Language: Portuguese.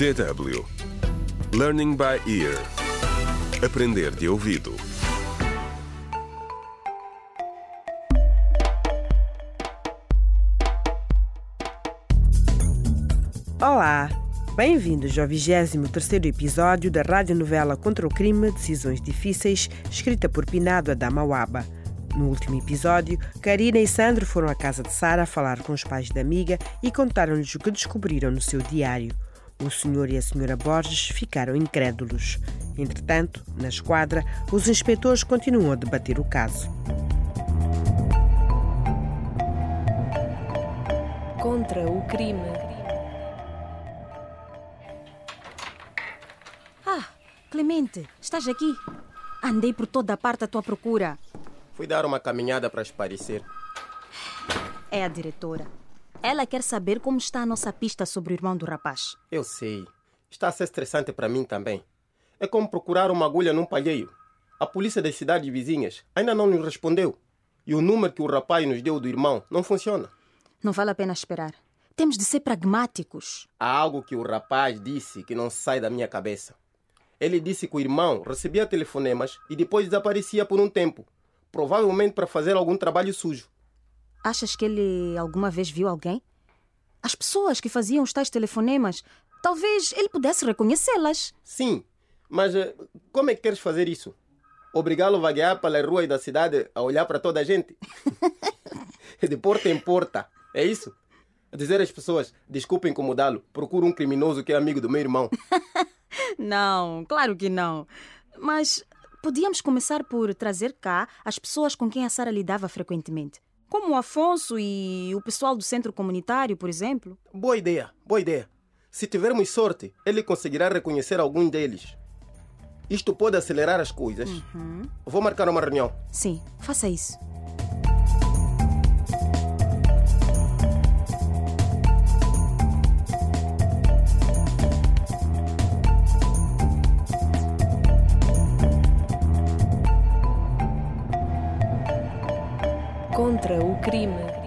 DW Learning by Ear Aprender de ouvido Olá, bem-vindos ao 23º episódio da radionovela Contra o Crime Decisões Difíceis, escrita por Pinado Adamawaba. No último episódio, Karina e Sandro foram à casa de Sara falar com os pais da amiga e contaram-lhes o que descobriram no seu diário. O senhor e a senhora Borges ficaram incrédulos. Entretanto, na esquadra, os inspetores continuam a debater o caso. Contra o crime. Ah, Clemente, estás aqui? Andei por toda a parte à tua procura. Fui dar uma caminhada para esparecer. É a diretora. Ela quer saber como está a nossa pista sobre o irmão do rapaz. Eu sei. Está a ser estressante para mim também. É como procurar uma agulha num palheiro. A polícia das cidades vizinhas ainda não nos respondeu. E o número que o rapaz nos deu do irmão não funciona. Não vale a pena esperar. Temos de ser pragmáticos. Há algo que o rapaz disse que não sai da minha cabeça. Ele disse que o irmão recebia telefonemas e depois desaparecia por um tempo, provavelmente para fazer algum trabalho sujo. Achas que ele alguma vez viu alguém? As pessoas que faziam os tais telefonemas, talvez ele pudesse reconhecê-las. Sim, mas eh, como é que queres fazer isso? Obrigá-lo a vaguear pelas ruas da cidade a olhar para toda a gente? De porta em porta, é isso? Dizer às pessoas, desculpem incomodá-lo, procuro um criminoso que é amigo do meu irmão. Não, claro que não. Mas podíamos começar por trazer cá as pessoas com quem a Sara lidava frequentemente. Como o Afonso e o pessoal do centro comunitário, por exemplo. Boa ideia, boa ideia. Se tivermos sorte, ele conseguirá reconhecer algum deles. Isto pode acelerar as coisas. Vou marcar uma reunião. Sim, faça isso. Contra o crime.